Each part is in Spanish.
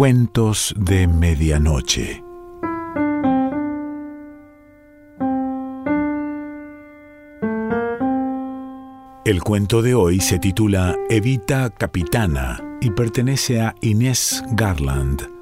Cuentos de Medianoche. El cuento de hoy se titula Evita Capitana y pertenece a Inés Garland.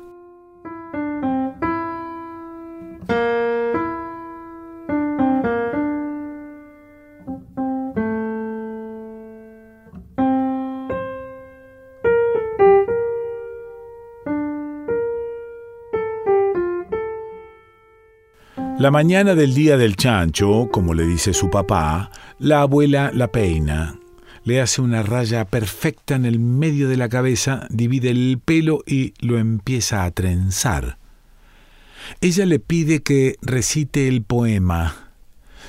La mañana del día del chancho, como le dice su papá, la abuela la peina, le hace una raya perfecta en el medio de la cabeza, divide el pelo y lo empieza a trenzar. Ella le pide que recite el poema.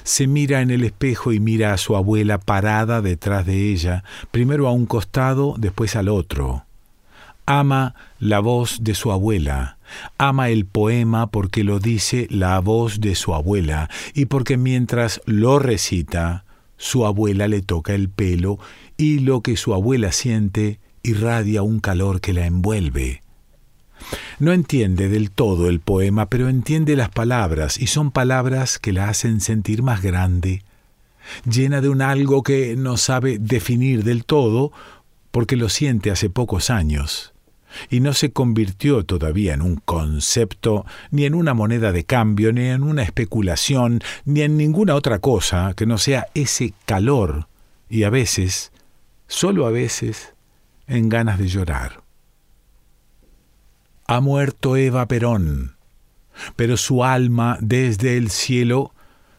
Se mira en el espejo y mira a su abuela parada detrás de ella, primero a un costado, después al otro. Ama la voz de su abuela Ama el poema porque lo dice la voz de su abuela y porque mientras lo recita, su abuela le toca el pelo y lo que su abuela siente irradia un calor que la envuelve. No entiende del todo el poema, pero entiende las palabras, y son palabras que la hacen sentir más grande, llena de un algo que no sabe definir del todo, porque lo siente hace pocos años y no se convirtió todavía en un concepto, ni en una moneda de cambio, ni en una especulación, ni en ninguna otra cosa que no sea ese calor, y a veces, solo a veces, en ganas de llorar. Ha muerto Eva Perón, pero su alma desde el cielo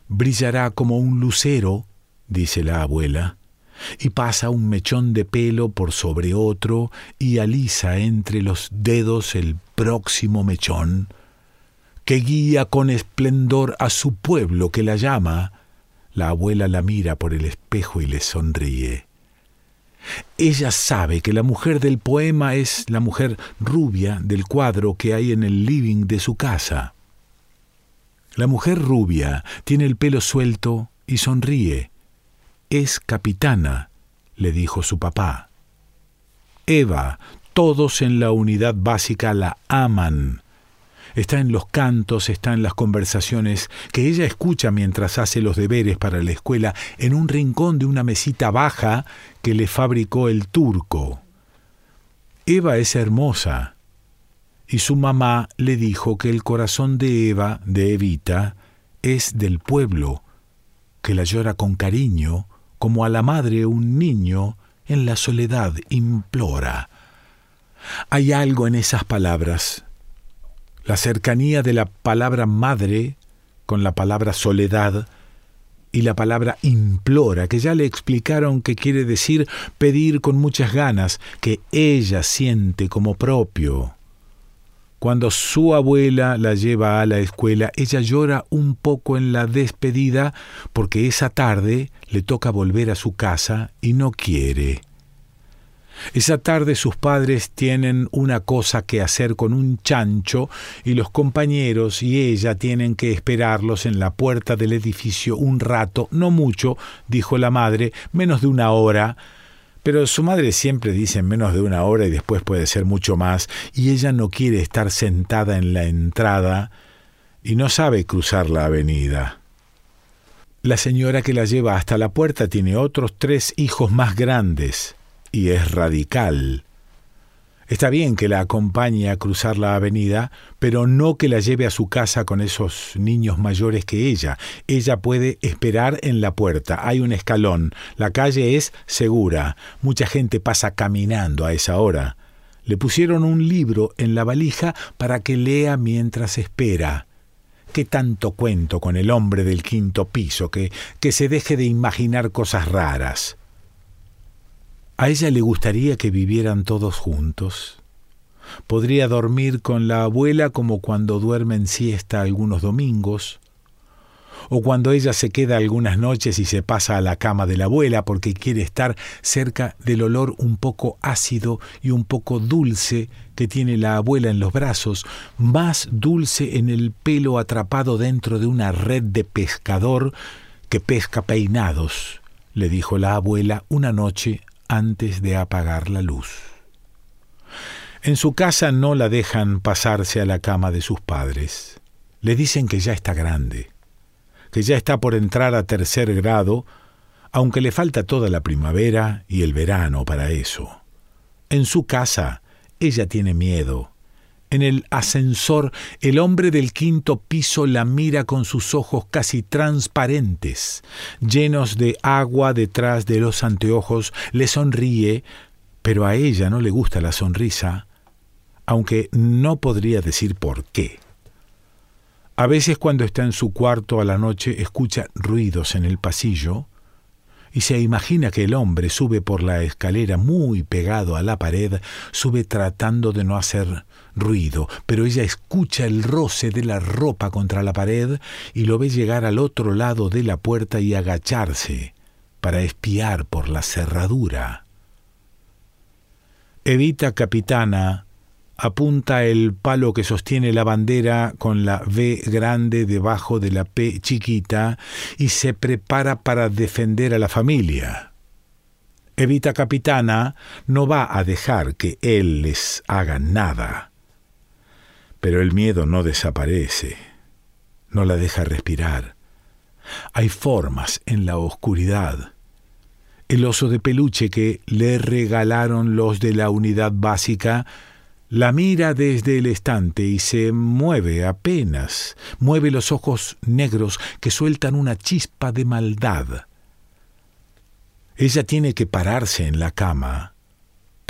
brillará como un lucero, dice la abuela, y pasa un mechón de pelo por sobre otro y alisa entre los dedos el próximo mechón, que guía con esplendor a su pueblo que la llama. La abuela la mira por el espejo y le sonríe. Ella sabe que la mujer del poema es la mujer rubia del cuadro que hay en el living de su casa. La mujer rubia tiene el pelo suelto y sonríe es capitana, le dijo su papá. Eva, todos en la unidad básica la aman. Está en los cantos, está en las conversaciones que ella escucha mientras hace los deberes para la escuela en un rincón de una mesita baja que le fabricó el turco. Eva es hermosa, y su mamá le dijo que el corazón de Eva, de Evita, es del pueblo, que la llora con cariño como a la madre un niño en la soledad implora. Hay algo en esas palabras, la cercanía de la palabra madre con la palabra soledad y la palabra implora, que ya le explicaron que quiere decir pedir con muchas ganas, que ella siente como propio. Cuando su abuela la lleva a la escuela, ella llora un poco en la despedida porque esa tarde le toca volver a su casa y no quiere. Esa tarde sus padres tienen una cosa que hacer con un chancho y los compañeros y ella tienen que esperarlos en la puerta del edificio un rato, no mucho, dijo la madre, menos de una hora, pero su madre siempre dice menos de una hora y después puede ser mucho más, y ella no quiere estar sentada en la entrada y no sabe cruzar la avenida. La señora que la lleva hasta la puerta tiene otros tres hijos más grandes y es radical. Está bien que la acompañe a cruzar la avenida, pero no que la lleve a su casa con esos niños mayores que ella. Ella puede esperar en la puerta. Hay un escalón. La calle es segura. Mucha gente pasa caminando a esa hora. Le pusieron un libro en la valija para que lea mientras espera. ¿Qué tanto cuento con el hombre del quinto piso que, que se deje de imaginar cosas raras? A ella le gustaría que vivieran todos juntos. Podría dormir con la abuela como cuando duermen siesta algunos domingos, o cuando ella se queda algunas noches y se pasa a la cama de la abuela porque quiere estar cerca del olor un poco ácido y un poco dulce que tiene la abuela en los brazos, más dulce en el pelo atrapado dentro de una red de pescador que pesca peinados, le dijo la abuela una noche antes de apagar la luz. En su casa no la dejan pasarse a la cama de sus padres. Le dicen que ya está grande, que ya está por entrar a tercer grado, aunque le falta toda la primavera y el verano para eso. En su casa, ella tiene miedo. En el ascensor, el hombre del quinto piso la mira con sus ojos casi transparentes, llenos de agua detrás de los anteojos, le sonríe, pero a ella no le gusta la sonrisa, aunque no podría decir por qué. A veces cuando está en su cuarto a la noche escucha ruidos en el pasillo y se imagina que el hombre sube por la escalera muy pegado a la pared, sube tratando de no hacer ruido, pero ella escucha el roce de la ropa contra la pared y lo ve llegar al otro lado de la puerta y agacharse para espiar por la cerradura. Evita Capitana apunta el palo que sostiene la bandera con la V grande debajo de la P chiquita y se prepara para defender a la familia. Evita Capitana no va a dejar que él les haga nada. Pero el miedo no desaparece, no la deja respirar. Hay formas en la oscuridad. El oso de peluche que le regalaron los de la unidad básica la mira desde el estante y se mueve apenas, mueve los ojos negros que sueltan una chispa de maldad. Ella tiene que pararse en la cama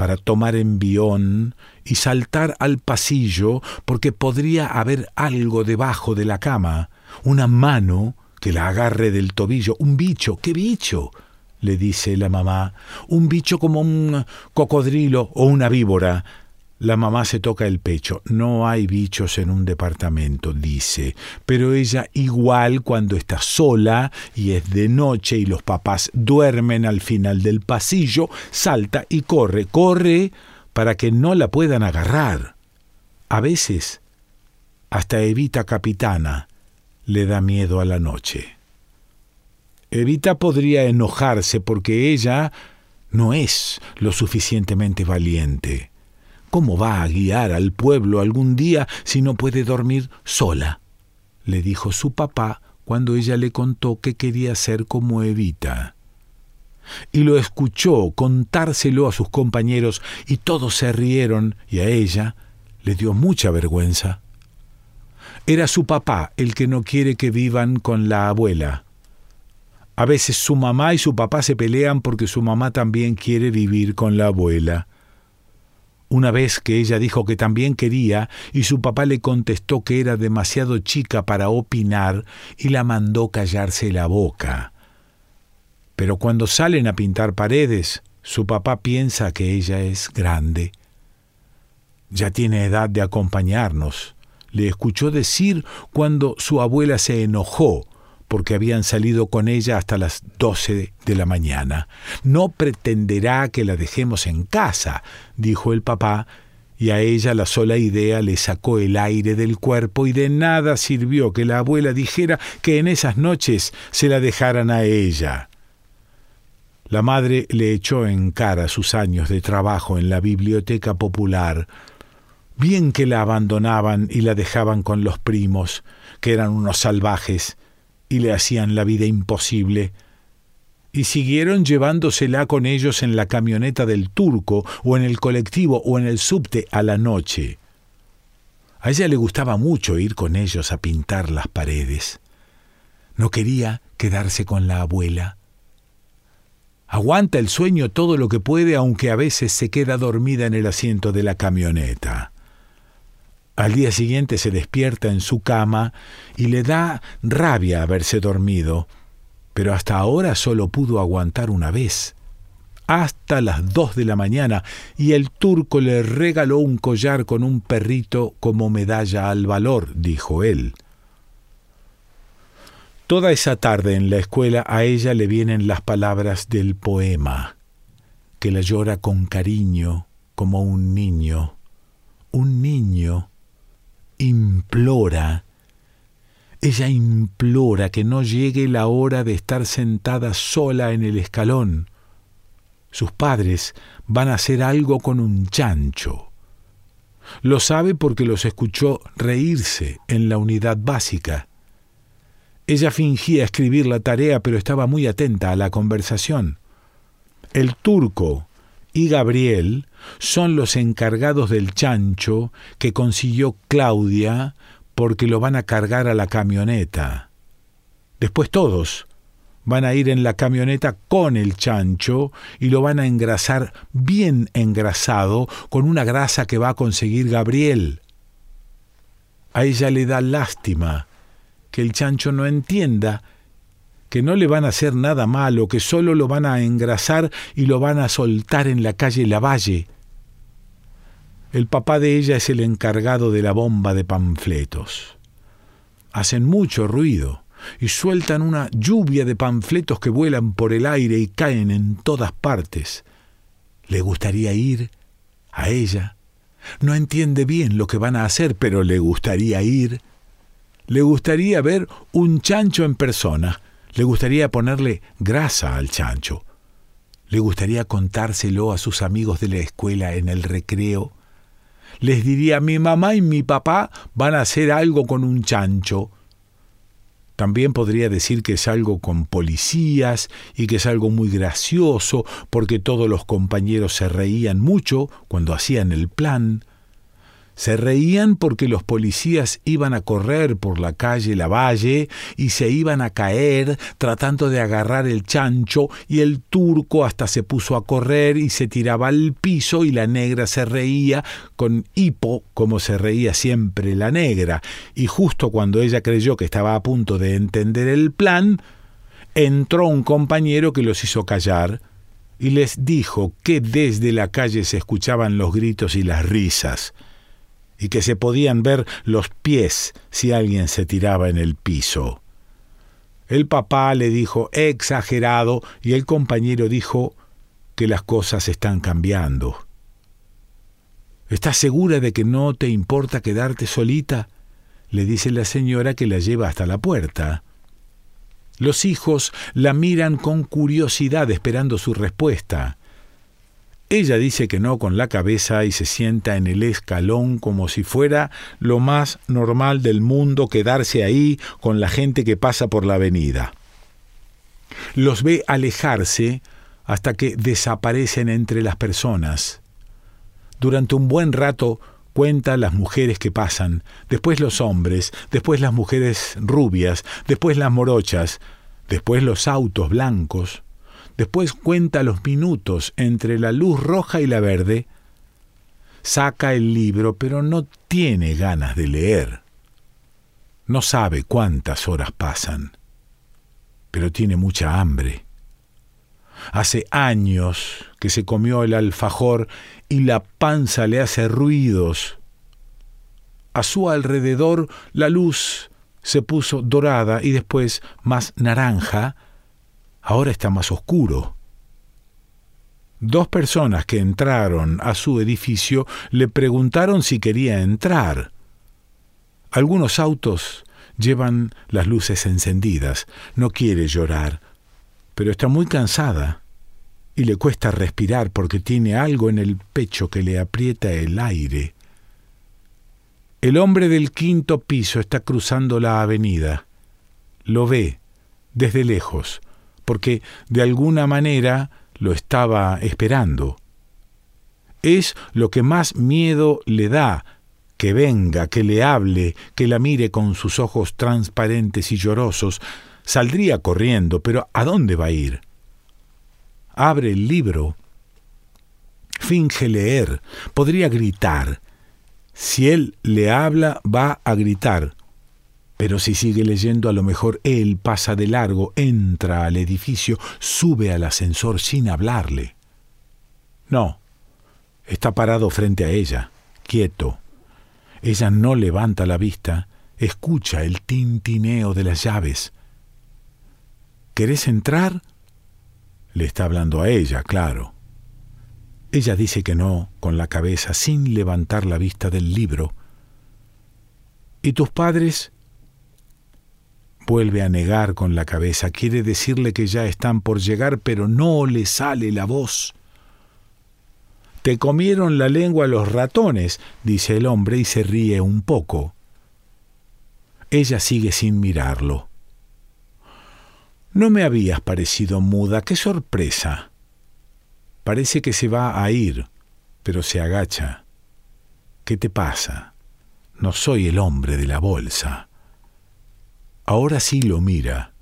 para tomar envión y saltar al pasillo porque podría haber algo debajo de la cama, una mano que la agarre del tobillo, un bicho, ¿qué bicho? le dice la mamá, un bicho como un cocodrilo o una víbora, la mamá se toca el pecho. No hay bichos en un departamento, dice. Pero ella igual cuando está sola y es de noche y los papás duermen al final del pasillo, salta y corre, corre para que no la puedan agarrar. A veces, hasta Evita Capitana le da miedo a la noche. Evita podría enojarse porque ella no es lo suficientemente valiente. ¿Cómo va a guiar al pueblo algún día si no puede dormir sola? le dijo su papá cuando ella le contó que quería ser como Evita. Y lo escuchó contárselo a sus compañeros y todos se rieron y a ella le dio mucha vergüenza. Era su papá el que no quiere que vivan con la abuela. A veces su mamá y su papá se pelean porque su mamá también quiere vivir con la abuela una vez que ella dijo que también quería y su papá le contestó que era demasiado chica para opinar y la mandó callarse la boca. Pero cuando salen a pintar paredes, su papá piensa que ella es grande. Ya tiene edad de acompañarnos, le escuchó decir cuando su abuela se enojó porque habían salido con ella hasta las doce de la mañana. No pretenderá que la dejemos en casa, dijo el papá, y a ella la sola idea le sacó el aire del cuerpo y de nada sirvió que la abuela dijera que en esas noches se la dejaran a ella. La madre le echó en cara sus años de trabajo en la biblioteca popular, bien que la abandonaban y la dejaban con los primos, que eran unos salvajes, y le hacían la vida imposible, y siguieron llevándosela con ellos en la camioneta del turco, o en el colectivo, o en el subte a la noche. A ella le gustaba mucho ir con ellos a pintar las paredes. No quería quedarse con la abuela. Aguanta el sueño todo lo que puede, aunque a veces se queda dormida en el asiento de la camioneta. Al día siguiente se despierta en su cama y le da rabia haberse dormido, pero hasta ahora solo pudo aguantar una vez, hasta las dos de la mañana, y el turco le regaló un collar con un perrito como medalla al valor, dijo él. Toda esa tarde en la escuela a ella le vienen las palabras del poema, que la llora con cariño como un niño, un niño implora, ella implora que no llegue la hora de estar sentada sola en el escalón. Sus padres van a hacer algo con un chancho. Lo sabe porque los escuchó reírse en la unidad básica. Ella fingía escribir la tarea, pero estaba muy atenta a la conversación. El turco y Gabriel son los encargados del chancho que consiguió Claudia porque lo van a cargar a la camioneta. Después todos van a ir en la camioneta con el chancho y lo van a engrasar bien engrasado con una grasa que va a conseguir Gabriel. A ella le da lástima que el chancho no entienda que no le van a hacer nada malo, que solo lo van a engrasar y lo van a soltar en la calle Lavalle. El papá de ella es el encargado de la bomba de panfletos. Hacen mucho ruido y sueltan una lluvia de panfletos que vuelan por el aire y caen en todas partes. Le gustaría ir a ella. No entiende bien lo que van a hacer, pero le gustaría ir. Le gustaría ver un chancho en persona. Le gustaría ponerle grasa al chancho. Le gustaría contárselo a sus amigos de la escuela en el recreo. Les diría, mi mamá y mi papá van a hacer algo con un chancho. También podría decir que es algo con policías y que es algo muy gracioso porque todos los compañeros se reían mucho cuando hacían el plan. Se reían porque los policías iban a correr por la calle Lavalle y se iban a caer tratando de agarrar el chancho y el turco hasta se puso a correr y se tiraba al piso y la negra se reía con hipo como se reía siempre la negra. Y justo cuando ella creyó que estaba a punto de entender el plan, entró un compañero que los hizo callar y les dijo que desde la calle se escuchaban los gritos y las risas y que se podían ver los pies si alguien se tiraba en el piso. El papá le dijo exagerado y el compañero dijo que las cosas están cambiando. ¿Estás segura de que no te importa quedarte solita? le dice la señora que la lleva hasta la puerta. Los hijos la miran con curiosidad esperando su respuesta. Ella dice que no con la cabeza y se sienta en el escalón como si fuera lo más normal del mundo quedarse ahí con la gente que pasa por la avenida. Los ve alejarse hasta que desaparecen entre las personas. Durante un buen rato cuenta las mujeres que pasan, después los hombres, después las mujeres rubias, después las morochas, después los autos blancos, Después cuenta los minutos entre la luz roja y la verde. Saca el libro, pero no tiene ganas de leer. No sabe cuántas horas pasan, pero tiene mucha hambre. Hace años que se comió el alfajor y la panza le hace ruidos. A su alrededor la luz se puso dorada y después más naranja, ahora está más oscuro. Dos personas que entraron a su edificio le preguntaron si quería entrar. Algunos autos llevan las luces encendidas. No quiere llorar, pero está muy cansada y le cuesta respirar porque tiene algo en el pecho que le aprieta el aire. El hombre del quinto piso está cruzando la avenida. Lo ve desde lejos porque de alguna manera lo estaba esperando. Es lo que más miedo le da, que venga, que le hable, que la mire con sus ojos transparentes y llorosos. Saldría corriendo, pero ¿a dónde va a ir? Abre el libro, finge leer, podría gritar. Si él le habla, va a gritar. Pero si sigue leyendo, a lo mejor él pasa de largo, entra al edificio, sube al ascensor sin hablarle. No, está parado frente a ella, quieto. Ella no levanta la vista, escucha el tintineo de las llaves. ¿Querés entrar? Le está hablando a ella, claro. Ella dice que no, con la cabeza, sin levantar la vista del libro. ¿Y tus padres? Vuelve a negar con la cabeza, quiere decirle que ya están por llegar, pero no le sale la voz. Te comieron la lengua los ratones, dice el hombre y se ríe un poco. Ella sigue sin mirarlo. No me habías parecido muda, qué sorpresa. Parece que se va a ir, pero se agacha. ¿Qué te pasa? No soy el hombre de la bolsa. Ahora sí lo mira.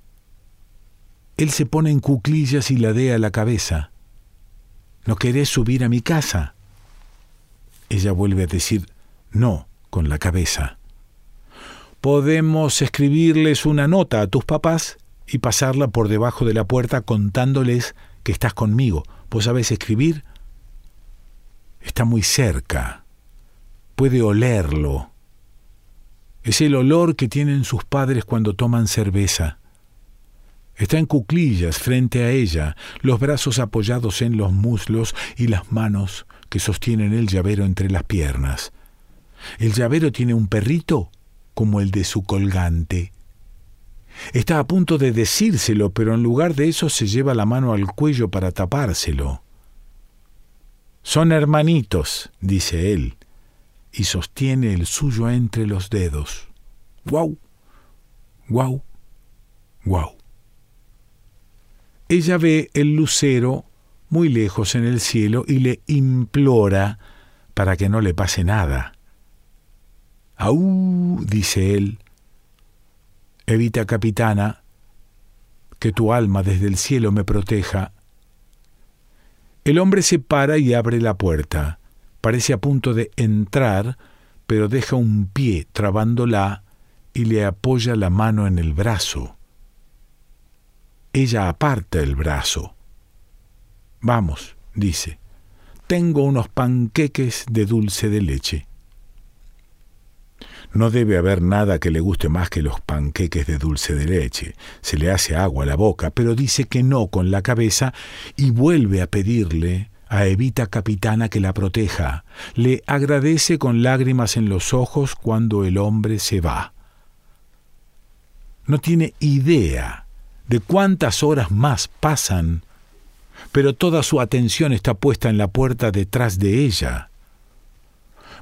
Él se pone en cuclillas y ladea la cabeza. ¿No querés subir a mi casa? Ella vuelve a decir no con la cabeza. Podemos escribirles una nota a tus papás y pasarla por debajo de la puerta contándoles que estás conmigo. ¿Vos sabés escribir? Está muy cerca. Puede olerlo. Es el olor que tienen sus padres cuando toman cerveza. Está en cuclillas frente a ella, los brazos apoyados en los muslos y las manos que sostienen el llavero entre las piernas. El llavero tiene un perrito como el de su colgante. Está a punto de decírselo, pero en lugar de eso se lleva la mano al cuello para tapárselo. Son hermanitos, dice él, y sostiene el suyo entre los dedos. ¡Guau! ¡Guau! ¡Guau! ella ve el lucero muy lejos en el cielo y le implora para que no le pase nada. ¡Aú! dice él. Evita, capitana, que tu alma desde el cielo me proteja. El hombre se para y abre la puerta. Parece a punto de entrar, pero deja un pie trabándola y le apoya la mano en el brazo. Ella aparta el brazo. Vamos, dice, tengo unos panqueques de dulce de leche. No debe haber nada que le guste más que los panqueques de dulce de leche. Se le hace agua a la boca, pero dice que no con la cabeza y vuelve a pedirle a Evita Capitana que la proteja. Le agradece con lágrimas en los ojos cuando el hombre se va. No tiene idea de cuántas horas más pasan, pero toda su atención está puesta en la puerta detrás de ella.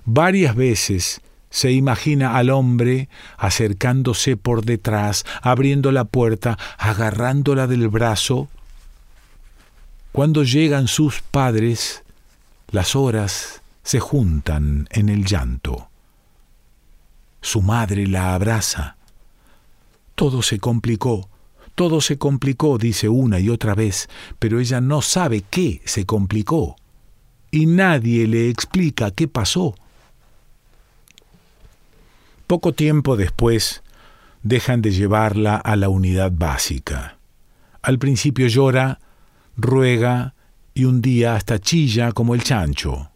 Varias veces se imagina al hombre acercándose por detrás, abriendo la puerta, agarrándola del brazo. Cuando llegan sus padres, las horas se juntan en el llanto. Su madre la abraza. Todo se complicó. Todo se complicó, dice una y otra vez, pero ella no sabe qué se complicó. Y nadie le explica qué pasó. Poco tiempo después, dejan de llevarla a la unidad básica. Al principio llora, ruega y un día hasta chilla como el chancho.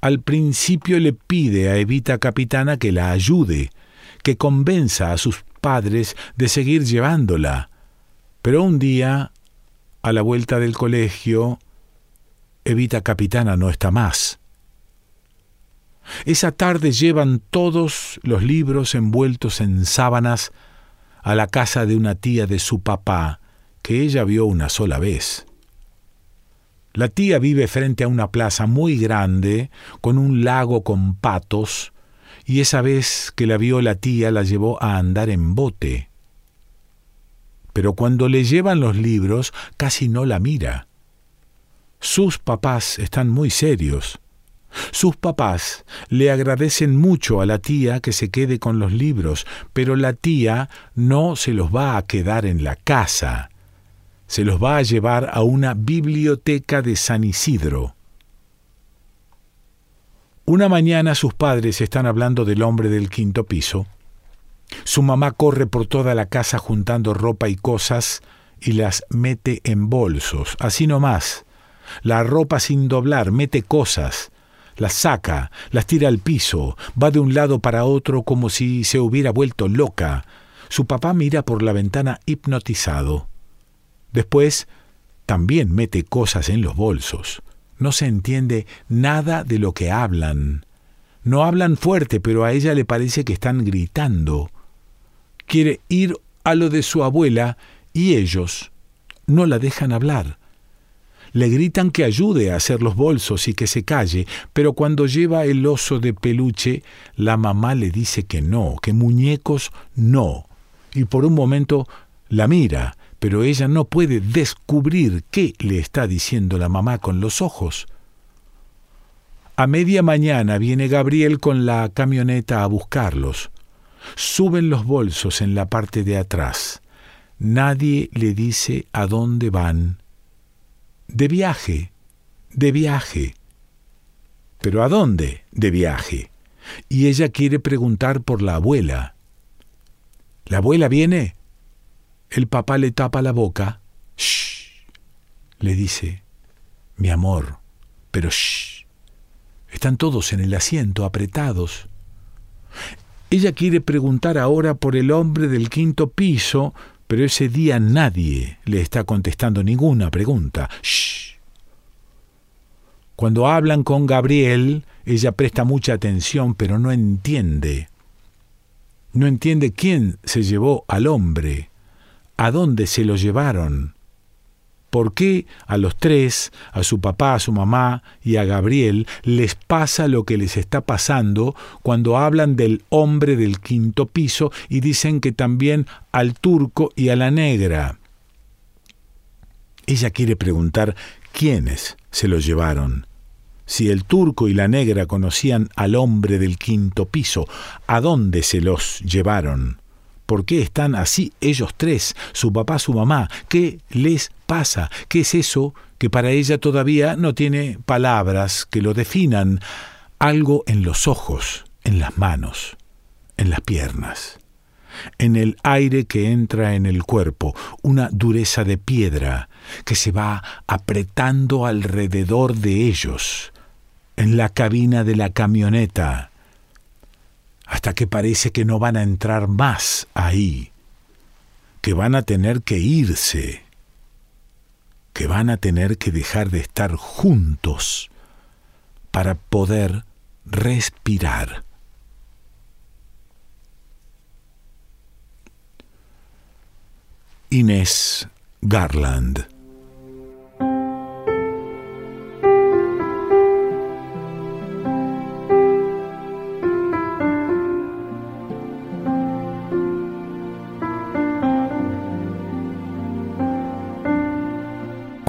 Al principio le pide a Evita Capitana que la ayude, que convenza a sus padres de seguir llevándola, pero un día, a la vuelta del colegio, Evita Capitana no está más. Esa tarde llevan todos los libros envueltos en sábanas a la casa de una tía de su papá, que ella vio una sola vez. La tía vive frente a una plaza muy grande, con un lago con patos, y esa vez que la vio la tía la llevó a andar en bote pero cuando le llevan los libros casi no la mira. Sus papás están muy serios. Sus papás le agradecen mucho a la tía que se quede con los libros, pero la tía no se los va a quedar en la casa. Se los va a llevar a una biblioteca de San Isidro. Una mañana sus padres están hablando del hombre del quinto piso su mamá corre por toda la casa juntando ropa y cosas y las mete en bolsos, así nomás. La ropa sin doblar, mete cosas, las saca, las tira al piso, va de un lado para otro como si se hubiera vuelto loca. Su papá mira por la ventana hipnotizado. Después también mete cosas en los bolsos. No se entiende nada de lo que hablan. No hablan fuerte, pero a ella le parece que están gritando quiere ir a lo de su abuela y ellos no la dejan hablar. Le gritan que ayude a hacer los bolsos y que se calle, pero cuando lleva el oso de peluche, la mamá le dice que no, que muñecos no. Y por un momento la mira, pero ella no puede descubrir qué le está diciendo la mamá con los ojos. A media mañana viene Gabriel con la camioneta a buscarlos. Suben los bolsos en la parte de atrás. Nadie le dice a dónde van. De viaje, de viaje. ¿Pero a dónde? De viaje. Y ella quiere preguntar por la abuela. ¿La abuela viene? El papá le tapa la boca. Shh. Le dice, mi amor, pero shh. Están todos en el asiento, apretados. Ella quiere preguntar ahora por el hombre del quinto piso, pero ese día nadie le está contestando ninguna pregunta. Shh. Cuando hablan con Gabriel, ella presta mucha atención, pero no entiende. No entiende quién se llevó al hombre, a dónde se lo llevaron. ¿Por qué a los tres, a su papá, a su mamá y a Gabriel, les pasa lo que les está pasando cuando hablan del hombre del quinto piso y dicen que también al turco y a la negra? Ella quiere preguntar quiénes se lo llevaron. Si el turco y la negra conocían al hombre del quinto piso, ¿a dónde se los llevaron? ¿Por qué están así ellos tres, su papá, su mamá? ¿Qué les pasa? ¿Qué es eso que para ella todavía no tiene palabras que lo definan? Algo en los ojos, en las manos, en las piernas, en el aire que entra en el cuerpo, una dureza de piedra que se va apretando alrededor de ellos, en la cabina de la camioneta, hasta que parece que no van a entrar más ahí, que van a tener que irse, que van a tener que dejar de estar juntos para poder respirar. Inés Garland